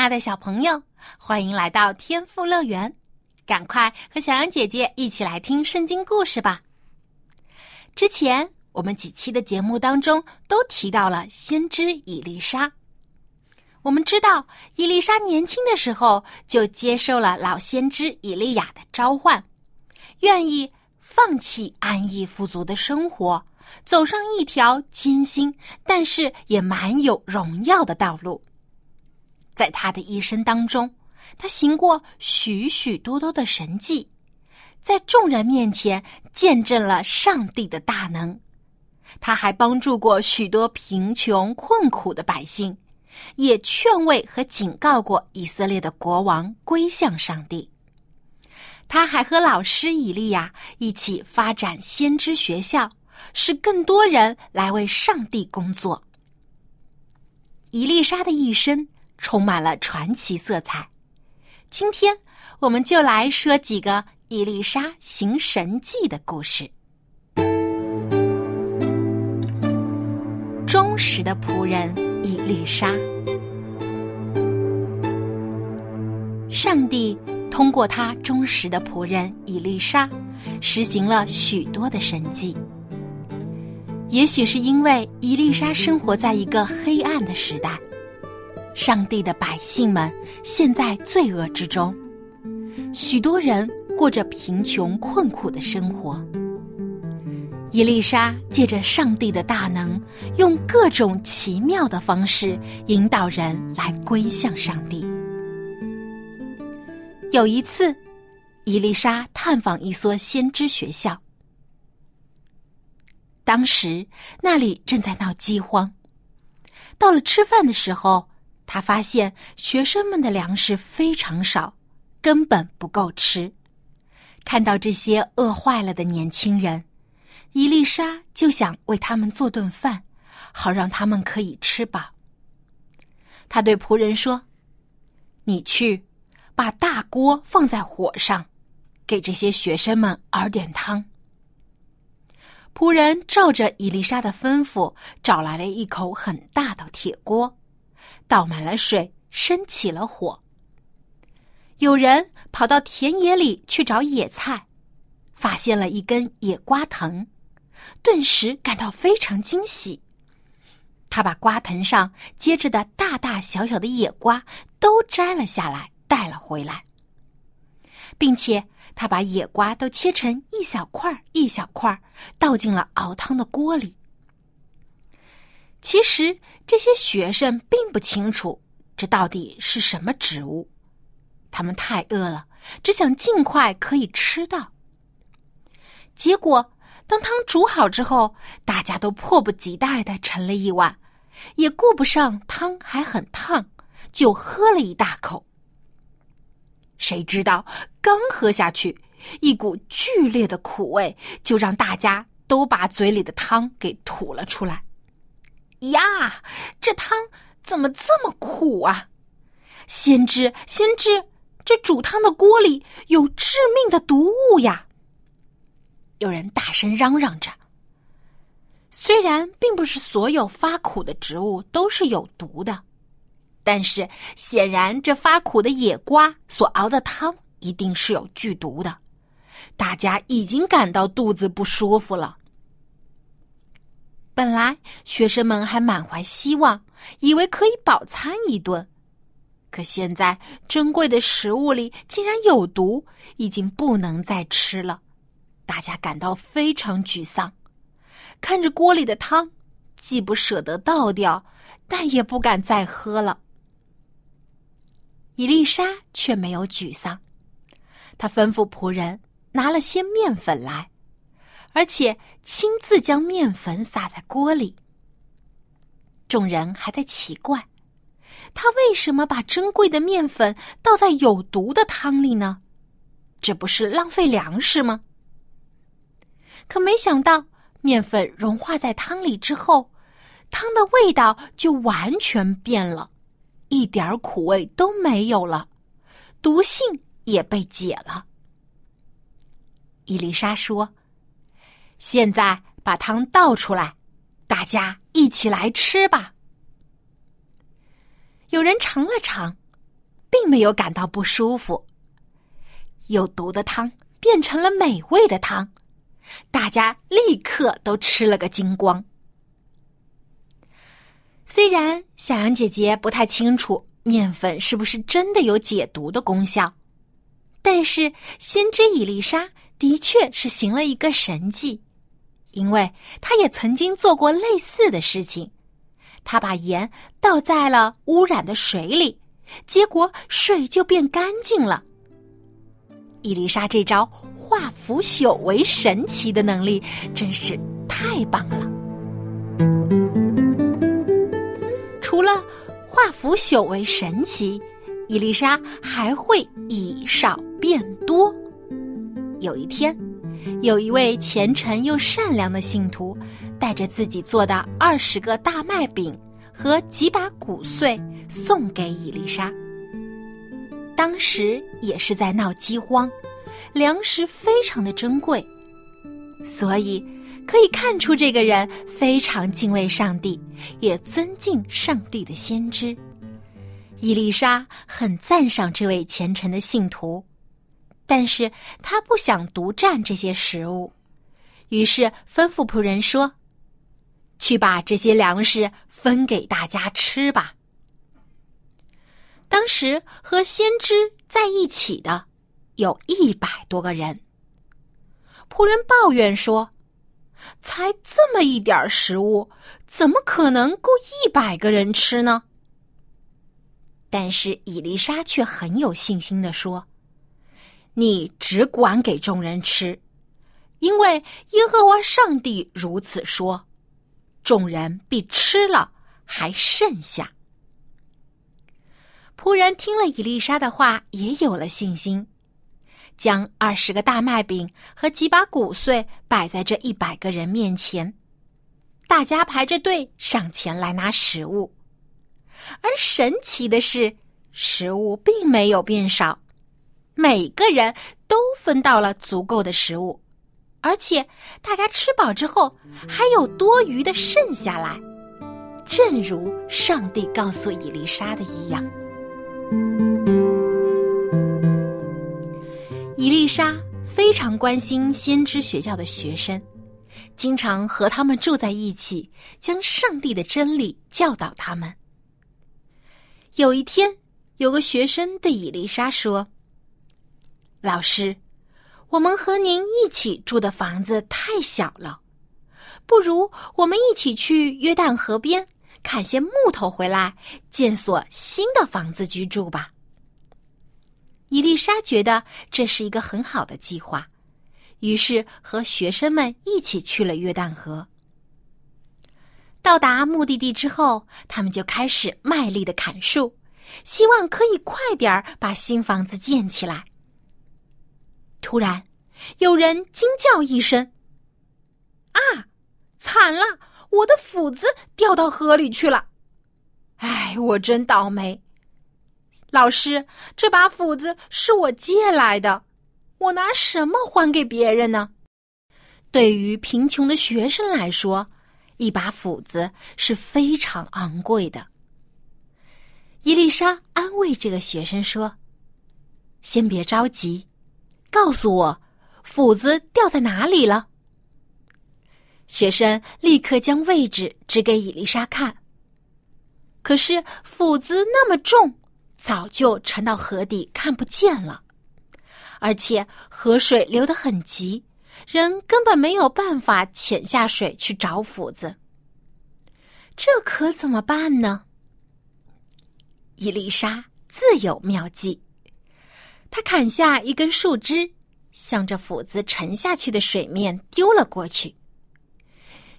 亲爱的小朋友，欢迎来到天赋乐园！赶快和小羊姐姐一起来听圣经故事吧。之前我们几期的节目当中都提到了先知伊丽莎。我们知道，伊丽莎年轻的时候就接受了老先知以利亚的召唤，愿意放弃安逸富足的生活，走上一条艰辛但是也蛮有荣耀的道路。在他的一生当中，他行过许许多多的神迹，在众人面前见证了上帝的大能。他还帮助过许多贫穷困苦的百姓，也劝慰和警告过以色列的国王归向上帝。他还和老师以利亚一起发展先知学校，使更多人来为上帝工作。伊丽莎的一生。充满了传奇色彩。今天，我们就来说几个伊丽莎行神迹的故事。忠实的仆人伊丽莎，上帝通过他忠实的仆人伊丽莎，实行了许多的神迹。也许是因为伊丽莎生活在一个黑暗的时代。上帝的百姓们陷在罪恶之中，许多人过着贫穷困苦的生活。伊丽莎借着上帝的大能，用各种奇妙的方式引导人来归向上帝。有一次，伊丽莎探访一所先知学校，当时那里正在闹饥荒，到了吃饭的时候。他发现学生们的粮食非常少，根本不够吃。看到这些饿坏了的年轻人，伊丽莎就想为他们做顿饭，好让他们可以吃饱。他对仆人说：“你去，把大锅放在火上，给这些学生们熬点汤。”仆人照着伊丽莎的吩咐，找来了一口很大的铁锅。倒满了水，生起了火。有人跑到田野里去找野菜，发现了一根野瓜藤，顿时感到非常惊喜。他把瓜藤上结着的大大小小的野瓜都摘了下来，带了回来，并且他把野瓜都切成一小块一小块，倒进了熬汤的锅里。其实这些学生并不清楚这到底是什么植物，他们太饿了，只想尽快可以吃到。结果，当汤煮好之后，大家都迫不及待的盛了一碗，也顾不上汤还很烫，就喝了一大口。谁知道刚喝下去，一股剧烈的苦味就让大家都把嘴里的汤给吐了出来。呀，这汤怎么这么苦啊！先知，先知，这煮汤的锅里有致命的毒物呀！有人大声嚷嚷着。虽然并不是所有发苦的植物都是有毒的，但是显然这发苦的野瓜所熬的汤一定是有剧毒的。大家已经感到肚子不舒服了。本来学生们还满怀希望，以为可以饱餐一顿，可现在珍贵的食物里竟然有毒，已经不能再吃了。大家感到非常沮丧，看着锅里的汤，既不舍得倒掉，但也不敢再喝了。伊丽莎却没有沮丧，她吩咐仆人拿了些面粉来。而且亲自将面粉撒在锅里，众人还在奇怪，他为什么把珍贵的面粉倒在有毒的汤里呢？这不是浪费粮食吗？可没想到，面粉融化在汤里之后，汤的味道就完全变了，一点苦味都没有了，毒性也被解了。伊丽莎说：“现在把汤倒出来，大家一起来吃吧。”有人尝了尝，并没有感到不舒服。有毒的汤变成了美味的汤，大家立刻都吃了个精光。虽然小羊姐姐不太清楚面粉是不是真的有解毒的功效，但是先知伊丽莎的确是行了一个神迹，因为他也曾经做过类似的事情。他把盐倒在了污染的水里，结果水就变干净了。伊丽莎这招化腐朽为神奇的能力真是太棒了。除了化腐朽为神奇，伊丽莎还会以少变多。有一天，有一位虔诚又善良的信徒。带着自己做的二十个大麦饼和几把谷穗送给伊丽莎。当时也是在闹饥荒，粮食非常的珍贵，所以可以看出这个人非常敬畏上帝，也尊敬上帝的先知。伊丽莎很赞赏这位虔诚的信徒，但是他不想独占这些食物，于是吩咐仆人说。去把这些粮食分给大家吃吧。当时和先知在一起的有一百多个人。仆人抱怨说：“才这么一点食物，怎么可能够一百个人吃呢？”但是伊丽莎却很有信心的说：“你只管给众人吃，因为耶和华上帝如此说。”众人必吃了，还剩下。仆人听了伊丽莎的话，也有了信心，将二十个大麦饼和几把谷穗摆在这一百个人面前，大家排着队上前来拿食物。而神奇的是，食物并没有变少，每个人都分到了足够的食物。而且大家吃饱之后还有多余的剩下来，正如上帝告诉伊丽莎的一样。伊丽莎非常关心先知学校的学生，经常和他们住在一起，将上帝的真理教导他们。有一天，有个学生对伊丽莎说：“老师。”我们和您一起住的房子太小了，不如我们一起去约旦河边砍些木头回来，建所新的房子居住吧。伊丽莎觉得这是一个很好的计划，于是和学生们一起去了约旦河。到达目的地之后，他们就开始卖力的砍树，希望可以快点儿把新房子建起来。突然，有人惊叫一声：“啊，惨了！我的斧子掉到河里去了！哎，我真倒霉！老师，这把斧子是我借来的，我拿什么还给别人呢？对于贫穷的学生来说，一把斧子是非常昂贵的。”伊丽莎安慰这个学生说：“先别着急。”告诉我，斧子掉在哪里了？学生立刻将位置指给伊丽莎看。可是斧子那么重，早就沉到河底，看不见了。而且河水流得很急，人根本没有办法潜下水去找斧子。这可怎么办呢？伊丽莎自有妙计。他砍下一根树枝，向着斧子沉下去的水面丢了过去。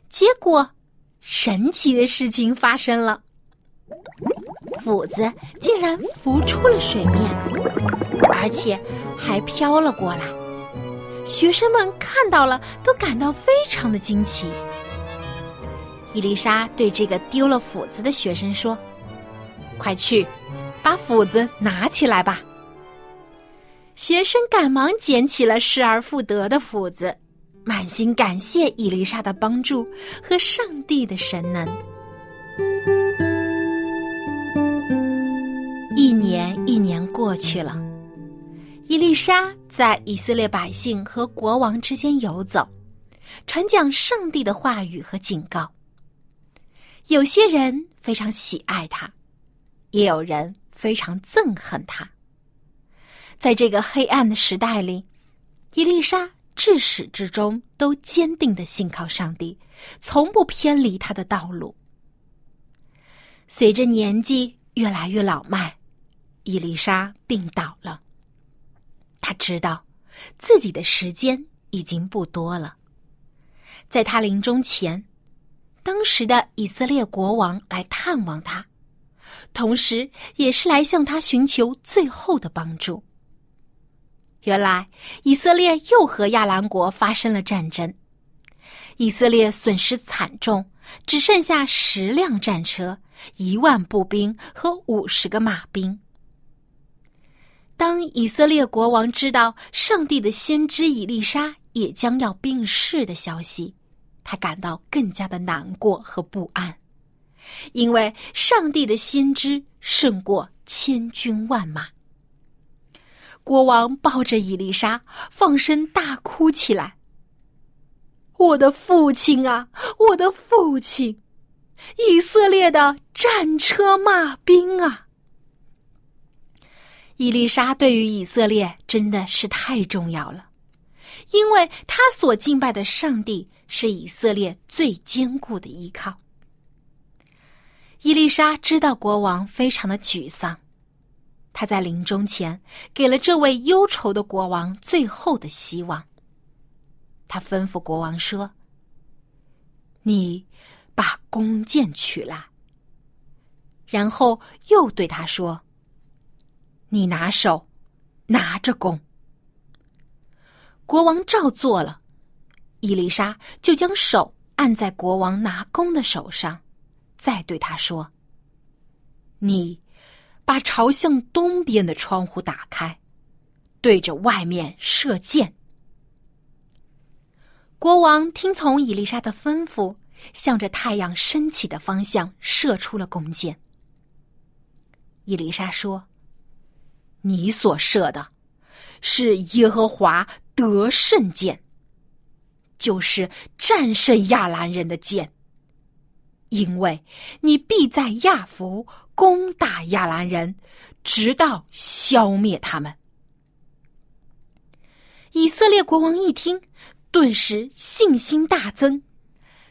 结果，神奇的事情发生了，斧子竟然浮出了水面，而且还飘了过来。学生们看到了，都感到非常的惊奇。伊丽莎对这个丢了斧子的学生说：“快去，把斧子拿起来吧。”学生赶忙捡起了失而复得的斧子，满心感谢伊丽莎的帮助和上帝的神能。一年一年过去了，伊丽莎在以色列百姓和国王之间游走，传讲上帝的话语和警告。有些人非常喜爱他，也有人非常憎恨他。在这个黑暗的时代里，伊丽莎至始至终都坚定的信靠上帝，从不偏离他的道路。随着年纪越来越老迈，伊丽莎病倒了。他知道自己的时间已经不多了。在他临终前，当时的以色列国王来探望他，同时也是来向他寻求最后的帮助。原来以色列又和亚兰国发生了战争，以色列损失惨重，只剩下十辆战车、一万步兵和五十个马兵。当以色列国王知道上帝的先知以利沙也将要病逝的消息，他感到更加的难过和不安，因为上帝的先知胜过千军万马。国王抱着伊丽莎，放声大哭起来。我的父亲啊，我的父亲！以色列的战车马兵啊！伊丽莎对于以色列真的是太重要了，因为他所敬拜的上帝是以色列最坚固的依靠。伊丽莎知道国王非常的沮丧。他在临终前给了这位忧愁的国王最后的希望。他吩咐国王说：“你把弓箭取来。”然后又对他说：“你拿手拿着弓。”国王照做了，伊丽莎就将手按在国王拿弓的手上，再对他说：“你。”把朝向东边的窗户打开，对着外面射箭。国王听从伊丽莎的吩咐，向着太阳升起的方向射出了弓箭。伊丽莎说：“你所射的，是耶和华得胜箭，就是战胜亚兰人的箭。”因为你必在亚弗攻打亚兰人，直到消灭他们。以色列国王一听，顿时信心大增。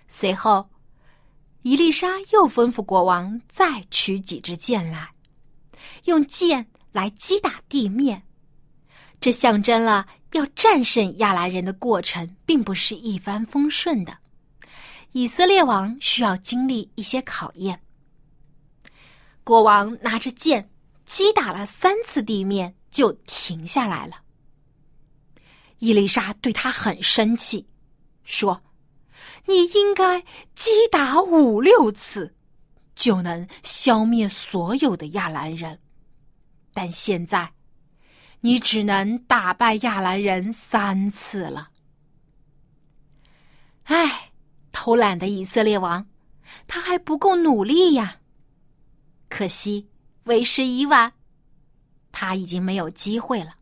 随后，伊丽莎又吩咐国王再取几支箭来，用箭来击打地面。这象征了要战胜亚兰人的过程，并不是一帆风顺的。以色列王需要经历一些考验。国王拿着剑击打了三次地面，就停下来了。伊丽莎对他很生气，说：“你应该击打五六次，就能消灭所有的亚兰人，但现在你只能打败亚兰人三次了。”唉。偷懒的以色列王，他还不够努力呀！可惜为时已晚，他已经没有机会了。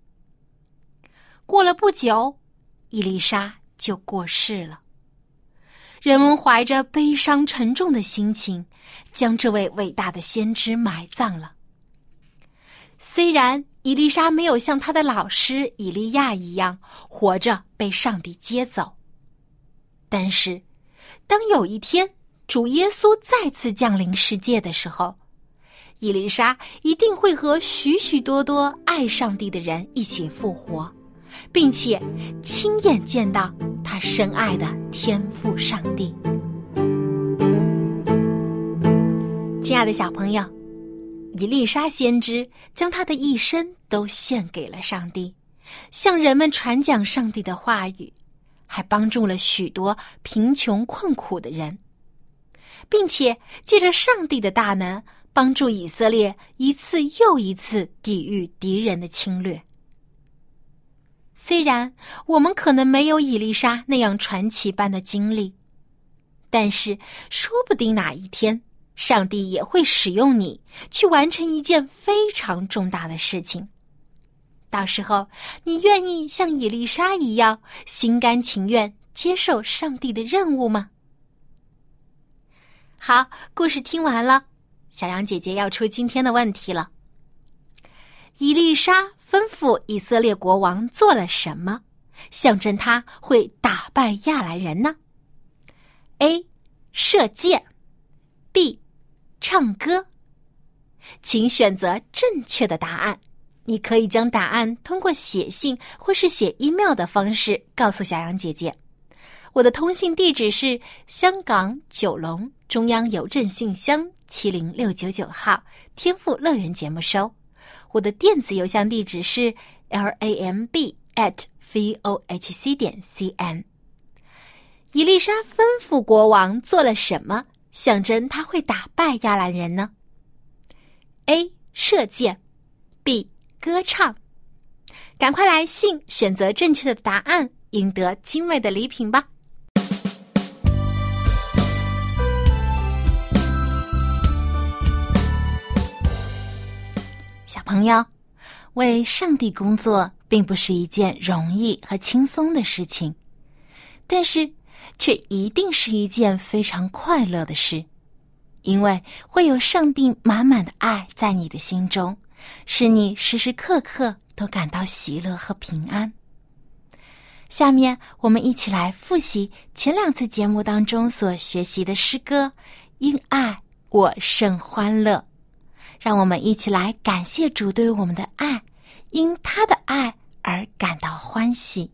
过了不久，伊丽莎就过世了。人们怀着悲伤沉重的心情，将这位伟大的先知埋葬了。虽然伊丽莎没有像他的老师以利亚一样活着被上帝接走，但是。当有一天主耶稣再次降临世界的时候，伊丽莎一定会和许许多多爱上帝的人一起复活，并且亲眼见到他深爱的天父上帝。亲爱的小朋友，以丽莎先知将她的一生都献给了上帝，向人们传讲上帝的话语，还帮助了许多贫穷困苦的人，并且借着上帝的大能，帮助以色列一次又一次抵御敌人的侵略。虽然我们可能没有伊丽莎那样传奇般的经历，但是说不定哪一天。上帝也会使用你去完成一件非常重大的事情。到时候，你愿意像伊丽莎一样心甘情愿接受上帝的任务吗？好，故事听完了，小羊姐姐要出今天的问题了。伊丽莎吩咐以色列国王做了什么，象征他会打败亚兰人呢？A. 射箭，B. 唱歌，请选择正确的答案。你可以将答案通过写信或是写 email 的方式告诉小杨姐姐。我的通信地址是香港九龙中央邮政信箱七零六九九号，天赋乐园节目收。我的电子邮箱地址是 lamb at vohc 点 cn。伊丽莎吩咐国王做了什么？象征他会打败亚兰人呢？A. 射箭，B. 歌唱。赶快来信选择正确的答案，赢得精美的礼品吧！小朋友，为上帝工作并不是一件容易和轻松的事情，但是。却一定是一件非常快乐的事，因为会有上帝满满的爱在你的心中，使你时时刻刻都感到喜乐和平安。下面我们一起来复习前两次节目当中所学习的诗歌《因爱我甚欢乐》，让我们一起来感谢主对我们的爱，因他的爱而感到欢喜。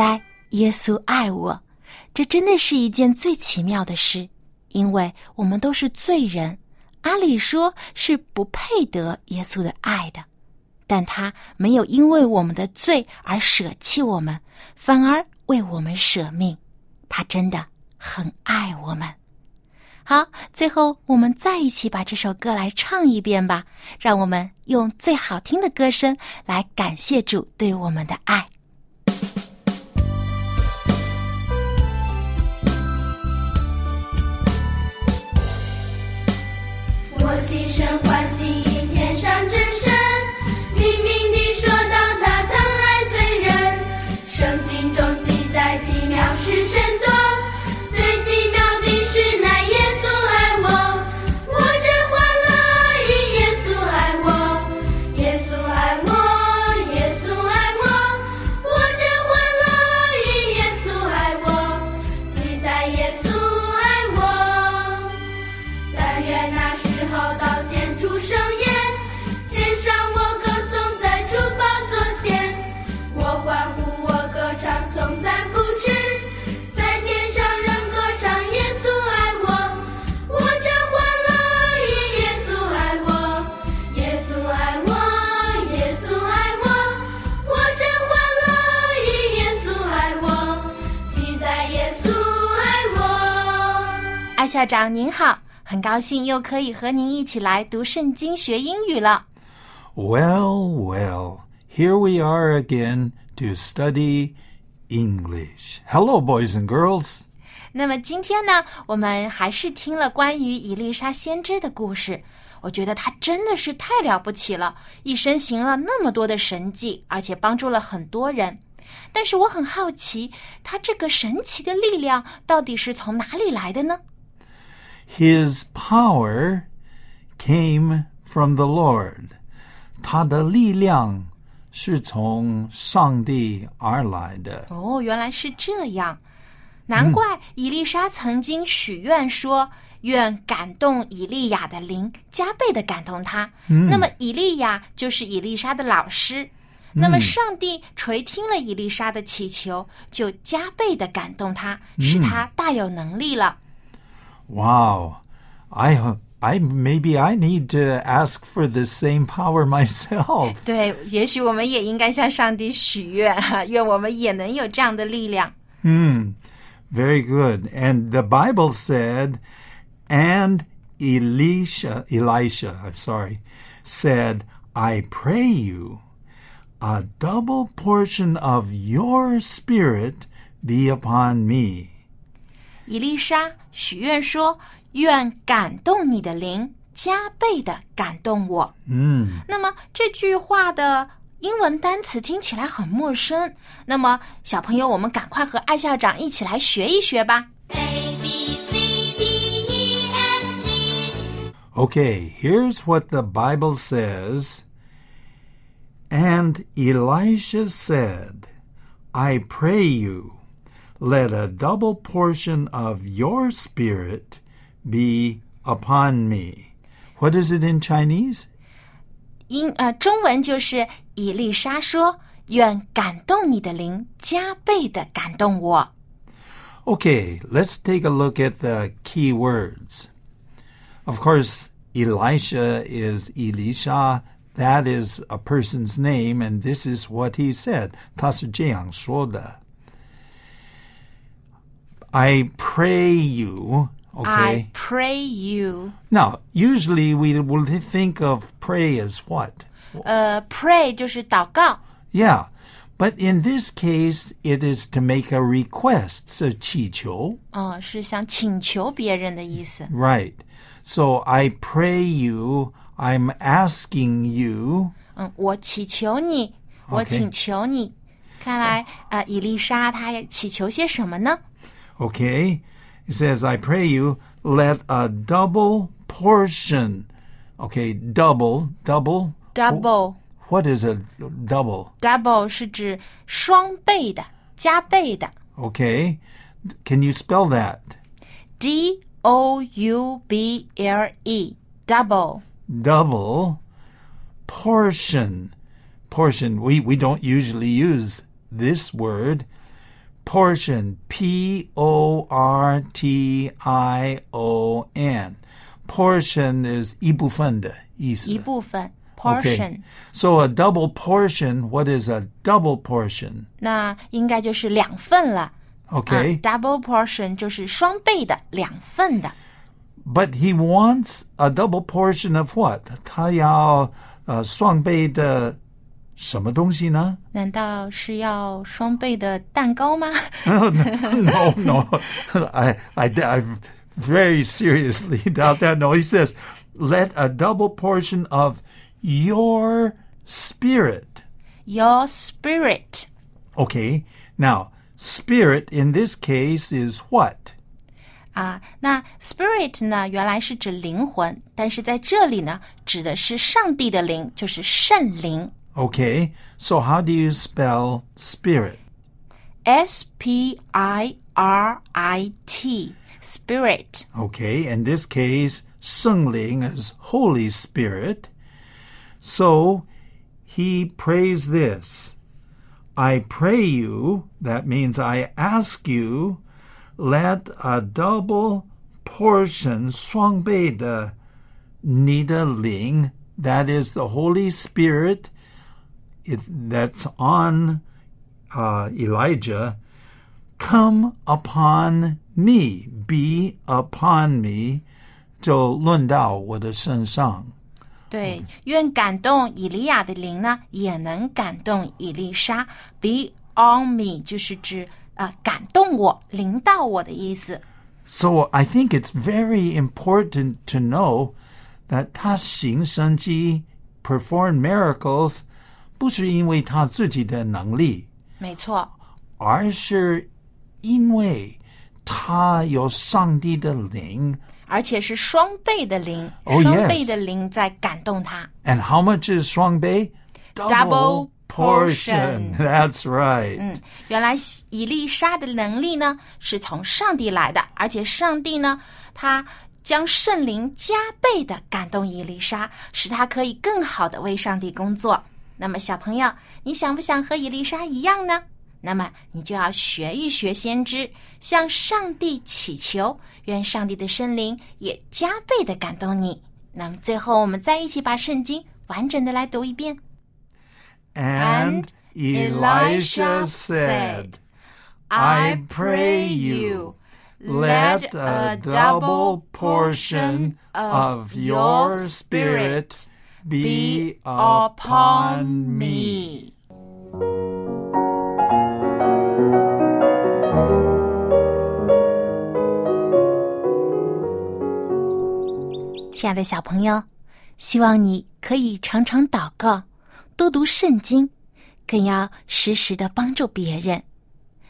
在，耶稣爱我，这真的是一件最奇妙的事，因为我们都是罪人，阿里说是不配得耶稣的爱的，但他没有因为我们的罪而舍弃我们，反而为我们舍命，他真的很爱我们。好，最后我们再一起把这首歌来唱一遍吧，让我们用最好听的歌声来感谢主对我们的爱。校长您好，很高兴又可以和您一起来读圣经学英语了。Well, well, here we are again to study English. Hello, boys and girls. 那么今天呢，我们还是听了关于伊丽莎先知的故事。我觉得她真的是太了不起了，一生行了那么多的神迹，而且帮助了很多人。但是我很好奇，她这个神奇的力量到底是从哪里来的呢？His power came from the Lord. 他的力量是从上帝而来的。哦，原来是这样，难怪伊丽莎曾经许愿说：“愿感动以利亚的灵加倍的感动他。那么以利亚就是伊丽莎的老师。那么上帝垂听了伊丽莎的祈求，就加倍的感动他，使他大有能力了。Wow. I I maybe I need to ask for the same power myself. 对，也许我们也应该向上帝许愿哈，愿我们也能有这样的力量。 Hmm. Very good. And the Bible said, and Elisha, Elisha, I'm sorry, said, I pray you, a double portion of your spirit be upon me. 伊丽莎许愿说：“愿感动你的灵加倍的感动我。” Hmm. 那么这句话的英文单词听起来很陌生。那么小朋友，我们赶快和艾校长一起来学一学吧。 A B C D E F G Okay, here's what the Bible says. And Elisha said, I pray you, let a double portion of your spirit be upon me. What is it in Chinese? 英呃，中文就是伊丽莎说：“愿感动你的灵加倍的感动我。 Okay, let's take a look at the key words. Of course, Elisha is Elisha. That is a person's name, and this is what he said. 他是这样说的。 I pray you. Okay. I pray you。 Now, usually we will think of pray as what? 呃，pray 就是祷告。 Yeah. But in this case, it is to make a request. 是祈求。嗯、是想请求别人的意思。 Right. So I pray you, I'm asking you. 嗯，我祈求你，我 OK 请求你。看来，呃，伊丽莎她也祈求些什么呢？ Okay? It says, I pray you, let a double portion. Okay, double, double. Double What is a double? double 是指双倍的、加倍的。 Okay. Can you spell that? D O U B L E double Double portion. Portion. We, we don't usually use this word. Portion. P O R T I O N. Portion is 一部分的意思。一部分 Okay. portion，、 So a double portion, what is a double portion? 那应该就是两份了。 Okay. 啊、double portion 就是双倍的、两份的。 But he wants a double portion of what? 他要呃双倍的 什么东西呢？难道是要双倍的蛋糕吗？ no, no. I, I, I very seriously doubt that. No, he says, let a double portion of your spirit. Your spirit Okay. Now, spirit in this case is what? 啊，那 spirit 呢，原来是指灵魂，但是在这里呢，指的是上帝的灵，就是圣灵。 Okay. So how do you spell spirit? S P I R I T spirit Okay, in this case, 圣灵 is Holy Spirit. So he prays this I pray you, that means I ask you, let a double portion 双倍的你的灵 that is the Holy Spirit it, that's on uh, Elijah come upon me, be upon me，就论到我的身上。对，愿感动以利亚的灵呢，也能感动以丽莎。Be on me 就是指啊、呃感动我、临到我的意思。 So I think it's very important to know that 他行神迹 perform miracles 不是因为他自己的能力，没错，而是因为他有上帝的灵。而且是双倍的灵，Oh, 双倍的灵在感动他。And how much is 双倍? Double portion. That's right. 嗯，原来以丽莎的能力呢是从上帝来的，而且上帝呢，他将圣灵加倍的感动以丽莎，使她可以更好的为上帝工作。那么，小朋友，你想不想和以丽莎一样呢？那么你就要学一学先知，向上帝祈求，愿上帝的圣灵也加倍的感动你。那么最后，我们再一起把圣经完整的来读一遍。And Elisha said, I pray you, let a double portion of your spirit be upon me. 亲爱的小朋友，希望你可以常常祷告，多读圣经，更要时时的帮助别人，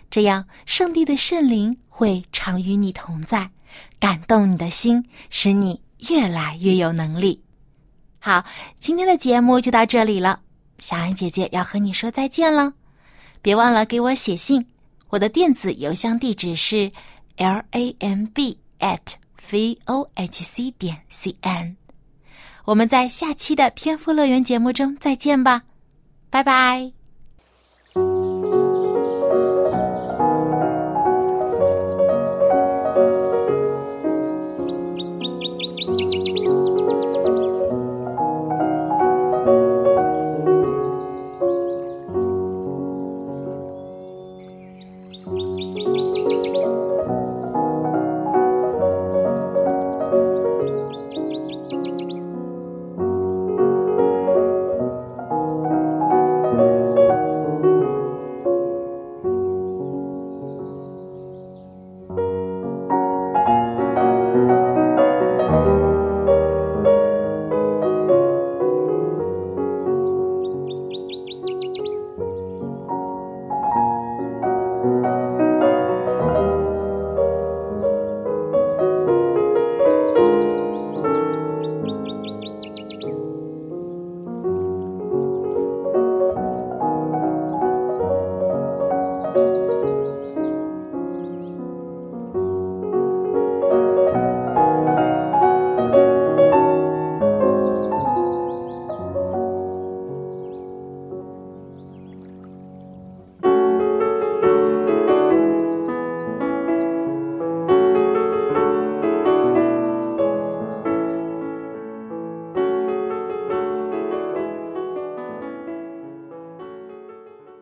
这样上帝的圣灵会常与你同在，感动你的心，使你越来越有能力。好，今天的节目就到这里了，小安姐姐要和你说再见了，别忘了给我写信，我的电子邮箱地址是 l a m b at v o h c 点 c n。我们在下期的天赋乐园节目中再见吧，拜拜。